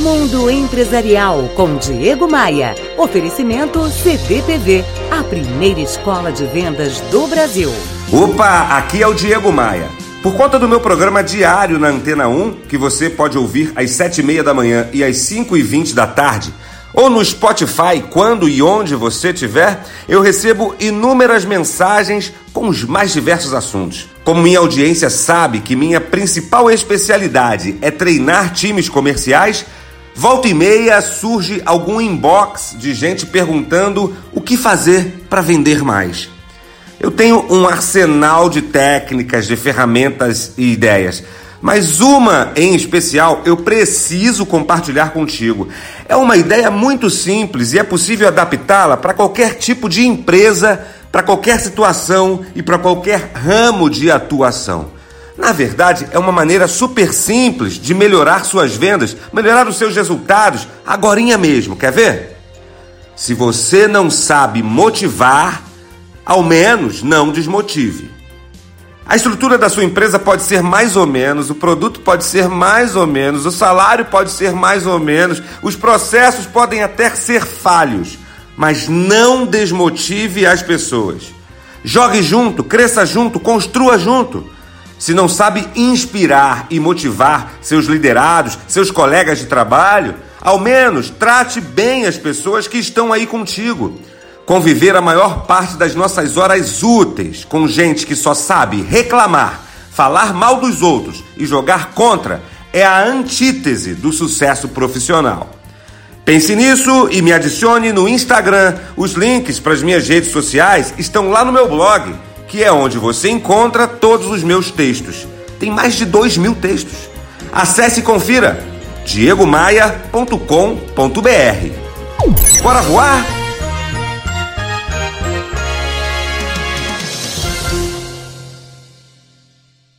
Mundo Empresarial com Diego Maia. Oferecimento CDTV, a primeira escola de vendas do Brasil. Opa, aqui é o Diego Maia. Por conta do meu programa diário na Antena 1, que você pode ouvir às 7h30 da manhã e às 5h20 da tarde, ou no Spotify, quando e onde você estiver, eu recebo inúmeras mensagens com os mais diversos assuntos. Como minha audiência sabe que minha principal especialidade é treinar times comerciais, volta e meia surge algum inbox de gente perguntando o que fazer para vender mais. Eu tenho um arsenal de técnicas, de ferramentas e ideias mas uma em especial eu preciso compartilhar contigo. É uma ideia muito simples e é possível adaptá-la para qualquer tipo de empresa, para qualquer situação e para qualquer ramo de atuação. Na verdade, é uma maneira super simples de melhorar suas vendas, melhorar os seus resultados, agorinha mesmo. Quer ver? Se você não sabe motivar, ao menos não desmotive. A estrutura da sua empresa pode ser mais ou menos, o produto pode ser mais ou menos, o salário pode ser mais ou menos, os processos podem até ser falhos, mas não desmotive as pessoas. Jogue junto, cresça junto, construa junto. Se não sabe inspirar e motivar seus liderados, seus colegas de trabalho, ao menos trate bem as pessoas que estão aí contigo. Conviver a maior parte das nossas horas úteis com gente que só sabe reclamar, falar mal dos outros e jogar contra é a antítese do sucesso profissional. Pense nisso e me adicione no Instagram. Os links para as minhas redes sociais estão lá no meu blog, que é onde você encontra todos os meus textos. Tem mais de dois mil textos. Acesse e confira diegomaia.com.br. Bora voar?